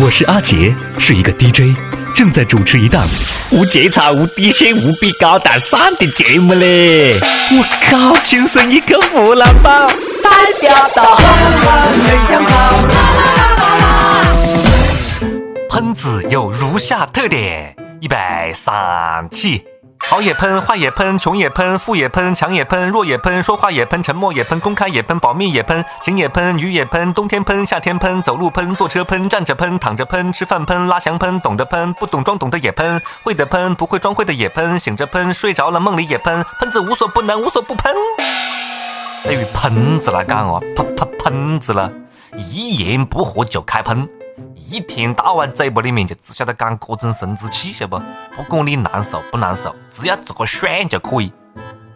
我是阿杰，是一个 DJ，正在主持一档无节操、无底线、无比高大上的节目嘞！我靠，亲生一个湖南宝，代表到没想到。喷子有如下特点：预备，三起。好也喷，坏也喷，穷也喷，富也喷，强也喷，弱也喷，说话也喷，沉默也喷，公开也喷，保密也喷，晴也喷，雨也喷，冬天喷，夏天喷，走路喷，坐车喷，站着喷，躺着喷，吃饭喷，拉翔喷，懂得喷，不懂装懂的也喷，会的喷，不会装会的也喷，醒着喷，睡着了梦里也喷，喷子无所不能，无所不喷。对于喷子来讲哦，喷喷喷子了，一言不合就开喷。一天到晚嘴巴里面就只晓得讲各种生殖器，晓不？不管你难受不难受，只要自个爽就可以。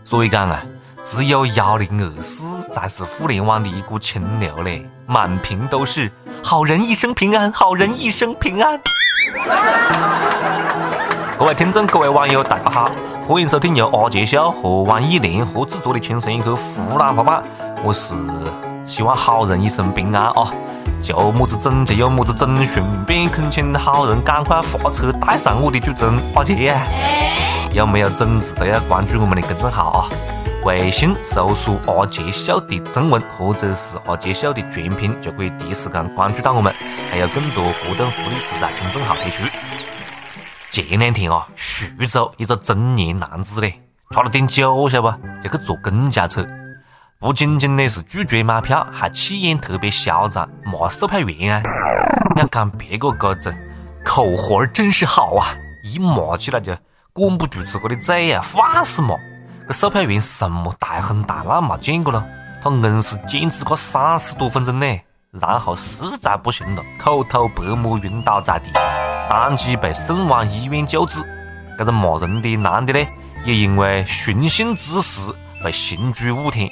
所以讲啊，只有幺零二四才是互联网的一股清流嘞，满屏都是好人一生平安，好人一生平安。各位听众，各位网友，大家好，欢迎收听由阿杰笑和网易联合制作的《轻松一刻湖南话版》，我是希望好人一生平安啊。就么子整就有么子整，顺便恳请好人赶快发车带上我的主持人阿杰啊。有没有种子都要关注我们的公众号啊！微信搜索“阿杰秀”的中文或者是“阿杰秀”的全拼，就可以第一时间关注到我们，还有更多活动福利只在公众号推出。前两天啊，徐州一个中年男子嘞，喝了点酒，晓得不？就去坐公交车。不仅仅的是拒绝买票，还气焰特别嚣张，骂售票员啊！要讲别个个子口活真是好啊，一骂起来就管不住自个的嘴啊，放肆骂。这售票员什么大风大浪没见过了，他硬是坚持个三十多分钟呢，然后实在不行了，口吐白沫晕倒在地，当即被送往医院救治。这个骂人的男的呢，也因为寻衅滋事被刑拘五天。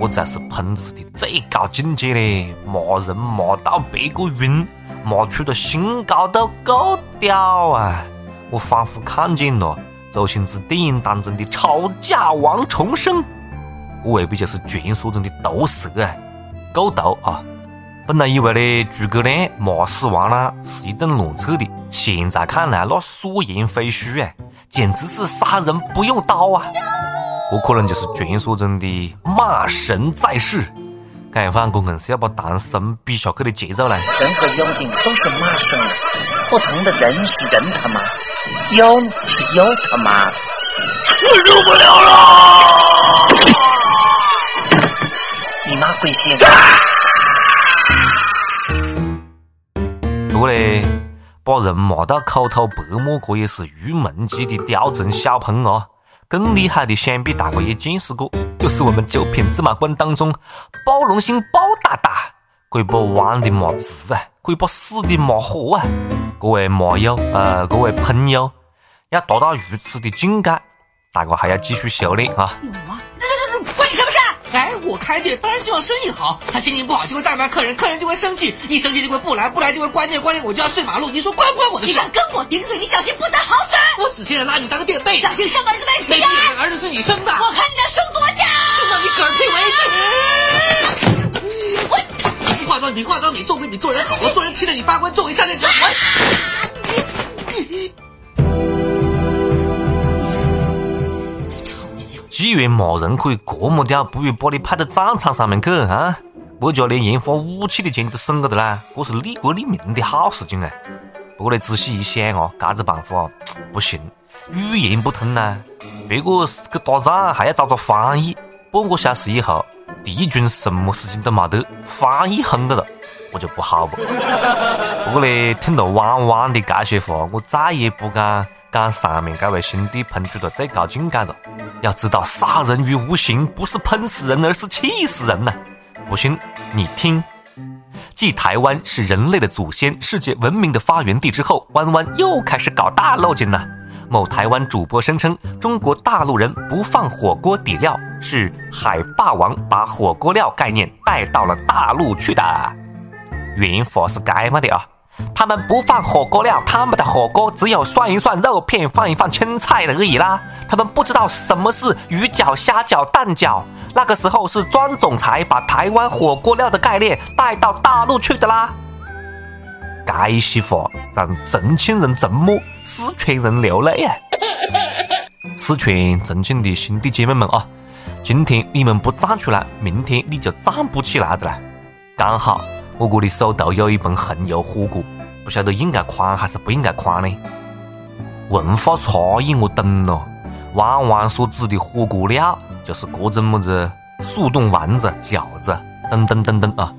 这才是喷子的最高境界嘞！骂人骂到别个晕，骂出了新高度，够屌啊！我仿佛看见了周星驰电影当中的吵架王重生，这未必就是传说中的毒蛇啊？够毒啊！本来以为呢诸葛亮骂死王朗是一顿乱扯的，现在看来那所言非虚啊，简直是杀人不用刀啊！这可能就是传说中的骂神在世，这样反我硬是要把唐僧比下去的节奏呢。人和妖精都是骂神，不同的人是人他妈，妖是妖他妈，我受不了了！你妈鬼仙！不过嘞，把人骂到口吐白沫，这也是入门级的雕虫小喷啊！更厉害的，想必大哥也见识过，就是我们九品芝麻官当中包容心包大大，可以把弯的骂直啊，可以把死的骂活啊。各位麻友，呃，各位朋友，要达到如此的境界，大哥还要继续修炼啊。哎，我开店当然希望生意好，他心情不好就会怠慢客人，客人就会生气，一生气就会不来，不来就会关店，关店我就要睡马路。你说关不关我的事？你敢跟我顶嘴，你小心不得好死！我死心了，拿你当个垫背，小心上班这个累死没呀！儿子是你生的，我看你的胸多大，生到你嗝屁为止。我化妆你化妆你，做人比做人好，我做人气得你发昏，做一下那种。既然骂人可以这么屌，不如把你派到战场上面去啊！国家连研发武器的钱都省个的啦，这是利国利民的好事情啊！不过你仔细一想啊，这个办法不行，语言不通呐，别个去打仗还要找个翻译，半个小时以后，敌军什么事情都没得，翻译哼了了，我就不好不。不过呢，听了汪汪的这些话，我再也不敢讲上面这位兄弟喷出了最高境界了。要知道，杀人于无形，不是喷死人，而是气死人呐！不信你听。继台湾是人类的祖先、世界文明的发源地之后，弯弯又开始搞大漏劲了。某台湾主播声称，中国大陆人不放火锅底料，是海霸王把火锅料概念带到了大陆去的。原话是这么的啊。他们不放火锅料，他们的火锅只有涮一涮肉片，放一放青菜而已啦。他们不知道什么是鱼饺、虾饺、蛋饺。那个时候是庄总裁把台湾火锅料的概念带到大陆去的啦。这爱惜话，让重庆人沉默，四川人流泪啊！四川重庆的兄弟姐妹们啊，今天你们不站出来，明天你就站不起来的啦！刚好我哥的手头有一盆红油火锅，不晓得应该宽还是不应该宽呢？文化差异我懂了，弯弯所指的火锅料就是各种么子速冻丸子、饺子等等等等啊！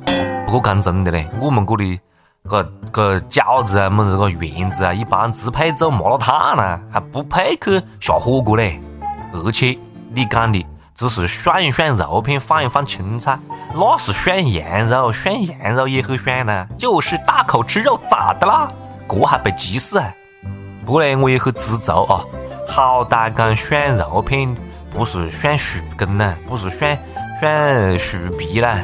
不过讲真的嘞，我们这里个个饺子啊，么子个圆子啊，一般只配做麻辣烫呢，还不配去下火锅嘞。而且你讲的只是涮一涮肉片，放一放青菜，那是涮羊肉，涮羊肉也很涮呢。就是大口吃肉咋的啦？这还被歧视啊？不过呢，我也很知足啊，好歹讲涮肉片不是涮树根呢，不是涮涮树皮啦。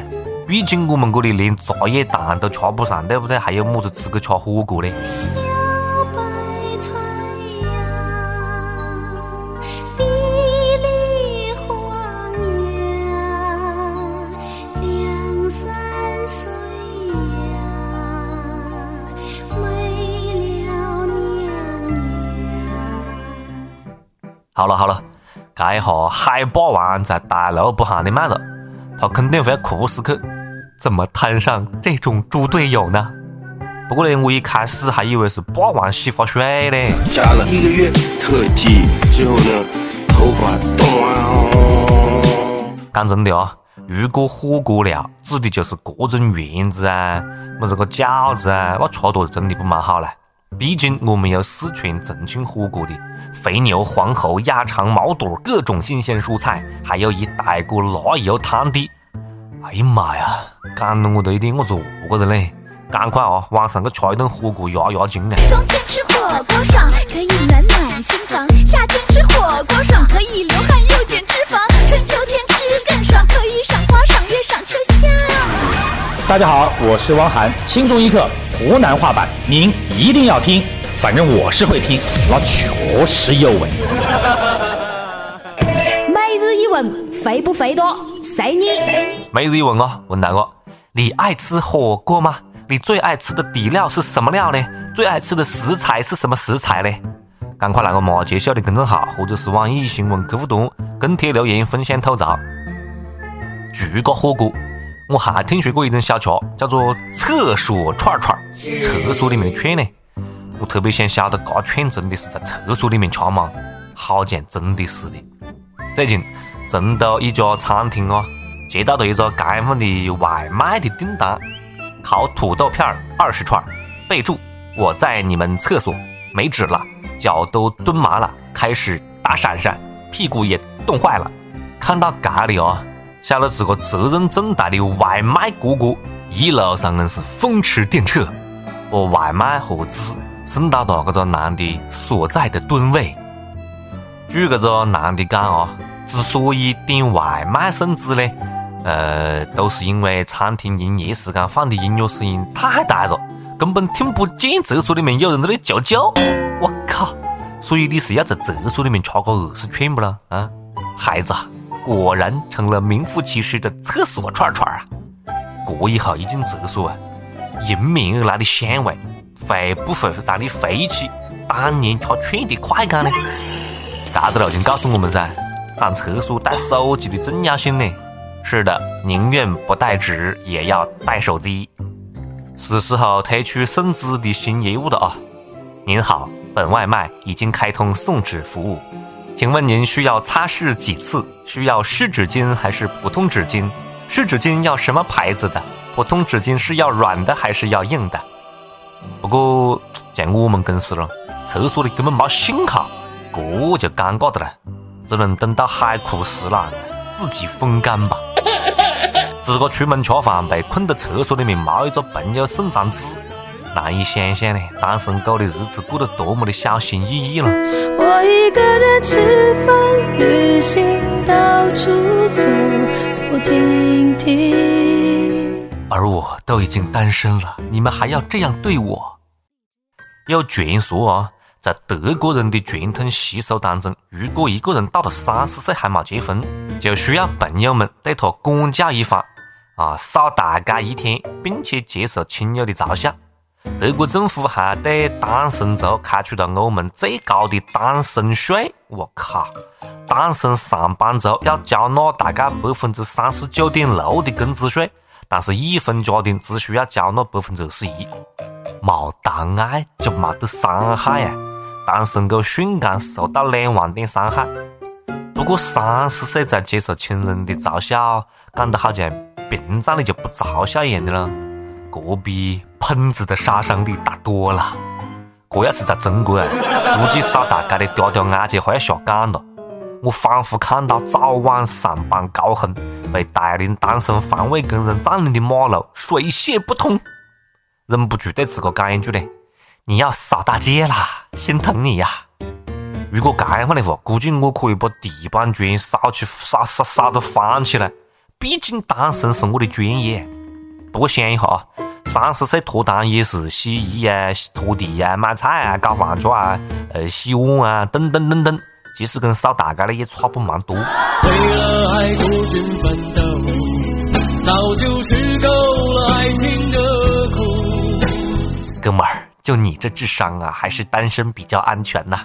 毕竟我们这里连茶叶蛋都吃不上，对不对？还有么子资格吃火锅嘞？好了好了，这一下海霸王在大陆不喊你卖了，他肯定会哭死去。怎么摊上这种猪队友呢？不过呢，我一开始还以为是霸王洗发水嘞。加了一个月特技之后呢，头发动啊！讲真的啊，如果火锅料指的就是各种圆子啊，么子个饺子啊，那吃多真的不蛮好嘞。毕竟我们有四川重庆火锅的肥牛、黄喉、鸭肠、毛肚，各种新鲜蔬菜，还有一大锅辣油汤底。哎呀妈呀！赶得我都有点我是饿个人嘞，赶快啊，晚上去吃一顿火锅压压惊啊！冬天吃火锅爽，可以暖暖心房；夏天吃火锅爽，可以流汗又减脂肪；春秋天吃更爽，可以。大家好，我是汪涵，轻松一刻湖南话版，您一定要听，反正我是会听，那确实有味。每日一问，肥不肥多？随你。每日一问哦，问大哥，你爱吃火锅吗？你最爱吃的底料是什么料呢？最爱吃的食材是什么食材呢？赶快来个马杰秀的公众号或者是网易新闻客户端跟帖留言分享吐槽。住个火锅，我还听说过一种小吃，叫做厕所串串。厕所里面的串呢？我特别想晓得，这串真的是在厕所里面吃吗？好像真的是的。最近。成都一家餐厅啊，接到了一个街坊的外卖的订单，烤土豆片二十串，备注我在你们厕所没纸了，脚都蹲麻了，开始打闪闪，屁股也冻坏了。看到这里啊，晓得这个责任重大的外卖哥哥一路上硬是风驰电掣，把外卖和纸送到了这个男的所在的吨位。据这个男的讲啊。之所以点外卖送纸呢，呃，都是因为餐厅营业时间放的音乐声音太大了，根本听不见厕所里面有人在那叫叫。我靠！所以你是要在厕所里面吃个二十串不啦？啊，孩子，果然成了名副其实的厕所串串啊！过一下一进厕所啊，迎面而来的香味，会不会让你飞起当年吃串的快感呢？这个路径告诉我们噻。上厕所带手机的重要性呢？是的，宁愿不带纸也要带手机。是时候推出送纸的新业务了啊！您好，本外卖已经开通送纸服务，请问您需要擦拭几次？需要湿纸巾还是普通纸巾？湿纸巾要什么牌子的？普通纸巾是要软的还是要硬的？不过像我们公司了，厕所里根本没信号，这就尴尬的了。只能等到海枯石烂，自己风干吧。自个出门吃饭被困在厕所里面，没一个朋友送张纸，难以想象呢。单身狗的日子过得多么的小心翼翼了。我一个人吃饭、旅行，到处走走停停。而我都已经单身了，你们还要这样对我？有传说啊。在德国人的传统习俗当中，如果一个人到了三十岁还没结婚，就需要朋友们对他管教一番，啊，少大家一天，并且接受亲友的嘲笑。德国政府还对单身族开出了欧盟最高的单身税。我靠！单身上班族要缴纳大概百分之三十九点六的工资税，但是已婚家庭只需要缴纳百分之二十一。没谈爱就没得伤害呀！单身狗瞬间受到两万点伤害。不过三十岁才接受亲人的嘲笑，讲得好像平常的就不嘲笑一样的了。隔壁喷子的杀伤力大多了。这要是在中国，估计扫大街的嗲嗲爱姐快要下岗了。我仿佛看到早晚上班高峰被大龄单身环卫工人占领的马路，水泄不通。忍不住对自个讲一句嘞：“你要扫大街啦，心疼你呀！”如果这样的话，估计我可以把地板砖扫起扫扫扫到翻起来。毕竟单身是我的专业。不过想一下啊，三十岁脱单也是洗衣啊、拖地啊、买菜啊、搞饭桌啊、呃洗碗啊等等等等，其实跟扫大街的也差不蛮多。为了爱孤军奋斗，早就吃够了爱情的苦。哥们儿，就你这智商啊，还是单身比较安全呐。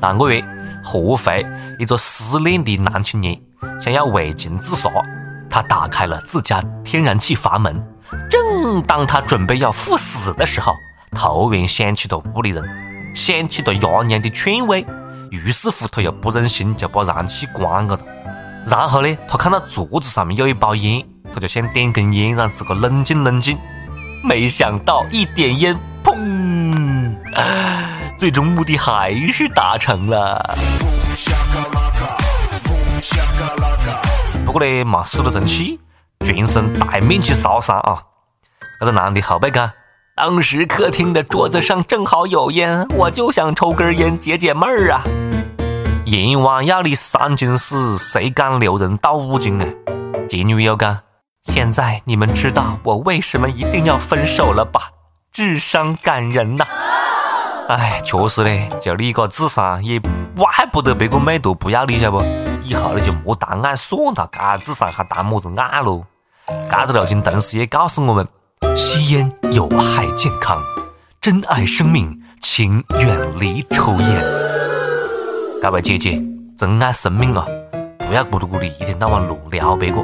上个月，合肥一个失恋的男青年想要为情自杀。他打开了自家天然气阀门，正当他准备要赴死的时候，突然想起了屋里人，想起了爷娘的劝慰，于是乎他又不忍心就把燃气关了。然后呢，他看到桌子上面有一包烟，他就想点根烟让自个冷静冷静。没想到一点烟，砰！最终目的还是达成了。不过呢，没死得成气，全身大面积烧伤啊！这个男的后背讲，当时客厅的桌子上正好有烟，我就想抽根烟解解闷儿啊。阎王要你三斤死，谁敢留人到五斤啊？前女友讲，现在你们知道我为什么一定要分手了吧？智商感人呐！哎，确实嘞，就你个智商，也怪不得别个妹多不要你，晓不？以后你就莫谈爱算了，该智商还谈么子爱喽？这个路径同时也告诉我们：吸烟有害健康，珍爱生命，请远离抽烟。各位姐姐，珍爱生命啊，不要咕噜咕噜一天到晚乱撩别个。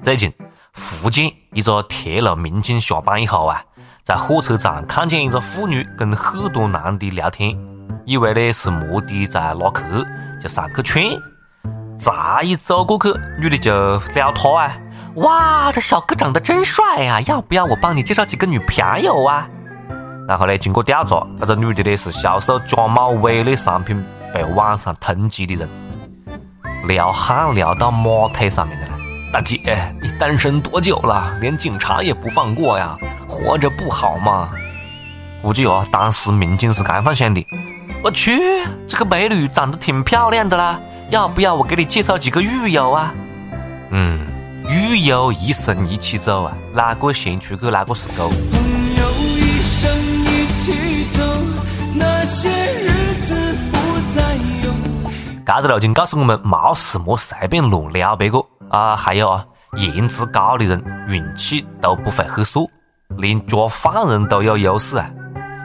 最近，福建一个铁路民警下班以后啊。在火车站看见一个妇女跟很多男的聊天，以为呢是摩的在拉客，就上去劝。再一走过去，女的就撩他啊！哇，这小哥长得真帅呀，要不要我帮你介绍几个女朋友啊？然后呢，经过调查，这个女的呢是销售假冒伪劣商品被网上通缉的人，撩汉撩到马腿上面的了。大姐，你单身多久了？连警察也不放过呀，活着不好吗？估计哦，当时民警是这样想的。我去，这个美女长得挺漂亮的啦，要不要我给你介绍几个狱友啊？嗯，狱友一生一起走啊，哪个先出去哪个是狗。朋友一生一起走，那些日子不再有。这个路径告诉我们，没事莫随便乱撩别个。啊，还有啊，颜值高的人运气都不会很差，连抓犯人都有优势啊。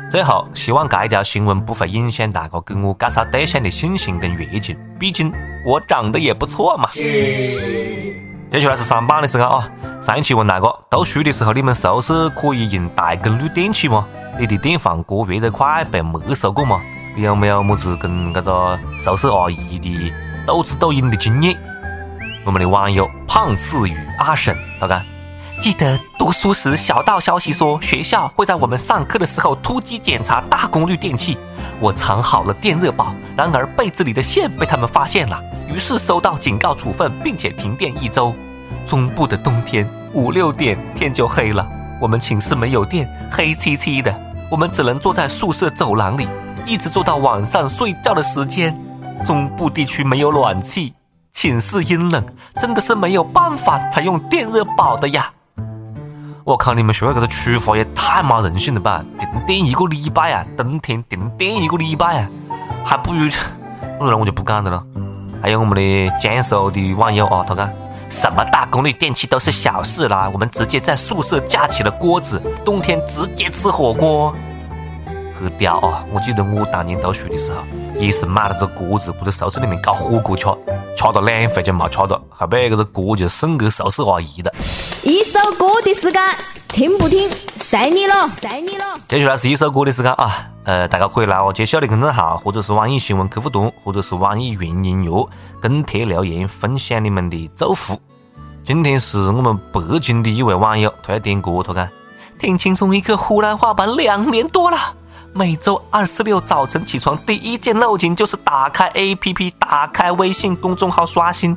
最后，希望这一条新闻不会影响大家给我介绍对象的信心跟热情，毕竟我长得也不错嘛。接下来是上班的时间啊，上一期问大家，读书的时候你们宿舍可以用大功率电器吗？你的电饭锅热得快被没收过吗？你有没有么子跟这个宿舍阿姨的斗智斗勇的经验？我们的网友胖次与阿婶他讲，记得读书时小道消息说学校会在我们上课的时候突击检查大功率电器，我藏好了电热宝，然而被子里的线被他们发现了，于是收到警告处分，并且停电一周。中部的冬天五六点天就黑了，我们寝室没有电，黑漆漆的，我们只能坐在宿舍走廊里，一直坐到晚上睡觉的时间。中部地区没有暖气。寝室阴冷，真的是没有办法才用电热宝的呀！我靠，你们学校这个处罚也太没人性了吧！停电一个礼拜啊，冬天停电一个礼拜啊，还不如……不然我就不讲的了。还有我们的江苏的网友啊，他讲什么大功率电器都是小事啦，我们直接在宿舍架起了锅子，冬天直接吃火锅。很屌啊！我记得我当年读书的时候，也是买了个锅子，不在宿舍里面搞火锅吃，吃了两回就没吃到，后背这个歌就送给宿舍阿姨了。一首歌的时间，听不听，随你了，随你了。接下来是一首歌的时间啊，呃，大家可以来我揭晓的公众号，或者是网易新闻客户端，或者是网易云音乐跟帖留言分享你们的祝福。今天是我们北京的一位网友，他要点歌，他讲听轻松一刻湖南话版两年多了。每周二、四、六早晨起床，第一件漏情就是打开 APP，打开微信公众号刷新。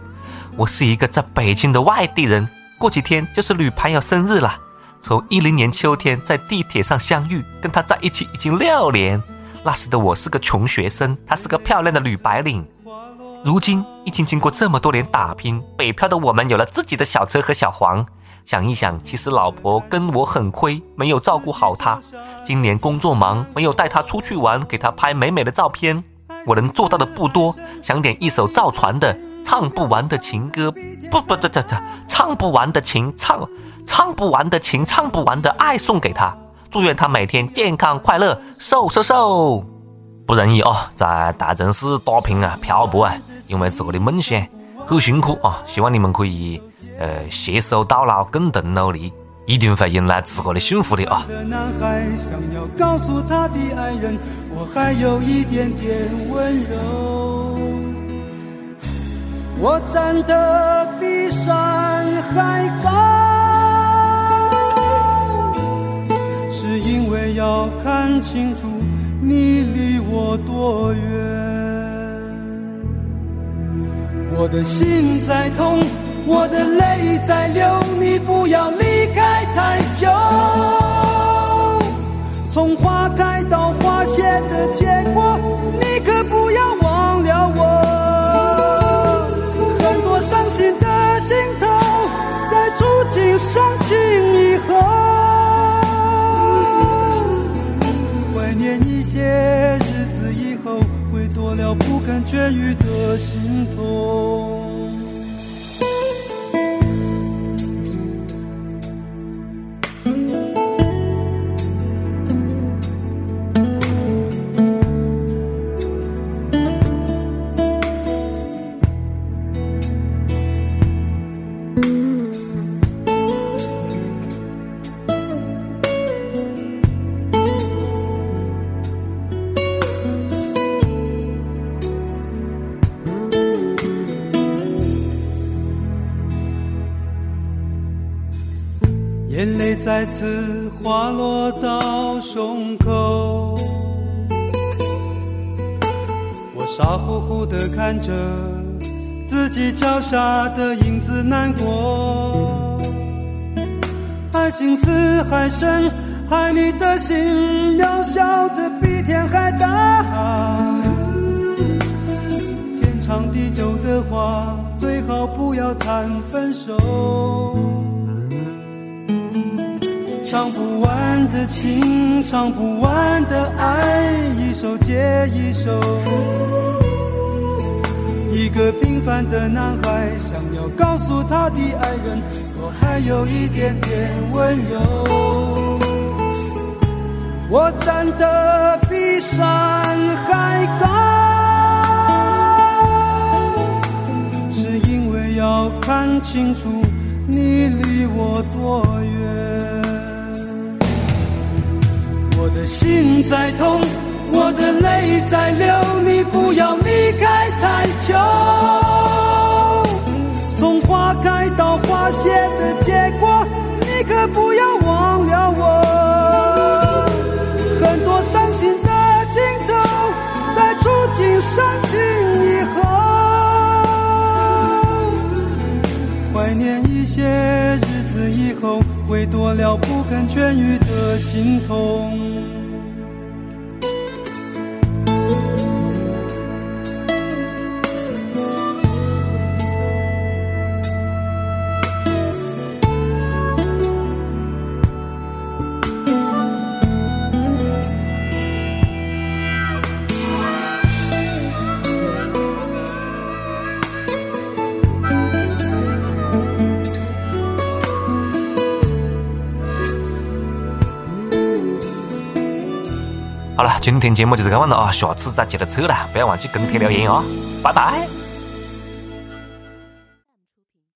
我是一个在北京的外地人，过几天就是女朋友生日了。从一零年秋天在地铁上相遇，跟她在一起已经六年。那时的我是个穷学生，她是个漂亮的女白领。如今已经经过这么多年打拼，北漂的我们有了自己的小车和小房。想一想，其实老婆跟我很亏，没有照顾好她。今年工作忙，没有带她出去玩，给她拍美美的照片。我能做到的不多，想点一首赵传的《唱不完的情歌》，不不不不不，唱不完的情，唱唱不完的情，唱不完的爱送给她。祝愿她每天健康快乐，瘦瘦瘦。不容易啊，在大城市打拼啊，漂泊啊，因为自个的梦想很辛苦啊。希望你们可以。呃，携手到老，共同努力，一定会迎来自个的幸福的啊！男孩想要告诉他的爱人，我还有一点点温柔。我站得比山还高，是因为要看清楚你离我多远。我的心在痛。我的泪在流，你不要离开太久。从花开到花谢的结果，你可不要忘了我。很多伤心的镜头，在触景伤情以后，怀念一些日子以后，会多了不肯痊愈的心痛。再次滑落到胸口，我傻乎乎的看着自己脚下的影子难过。爱情似海深，海里的心渺小的比天还大。天长地久的话，最好不要谈分手。唱不完的情，唱不完的爱，一首接一首。一个平凡的男孩，想要告诉他的爱人，我还有一点点温柔。我站得比山还高，是因为要看清楚你离我多远。我的心在痛，我的泪在流，你不要离开太久。从花开到花谢的结果，你可不要忘了我。很多伤心的镜头，在触景伤情以后，怀念一些日子以后，会多了不肯痊愈的心痛。今天节目就是这样了啊，下次再接着扯了，不要忘记跟帖留言哦，拜拜。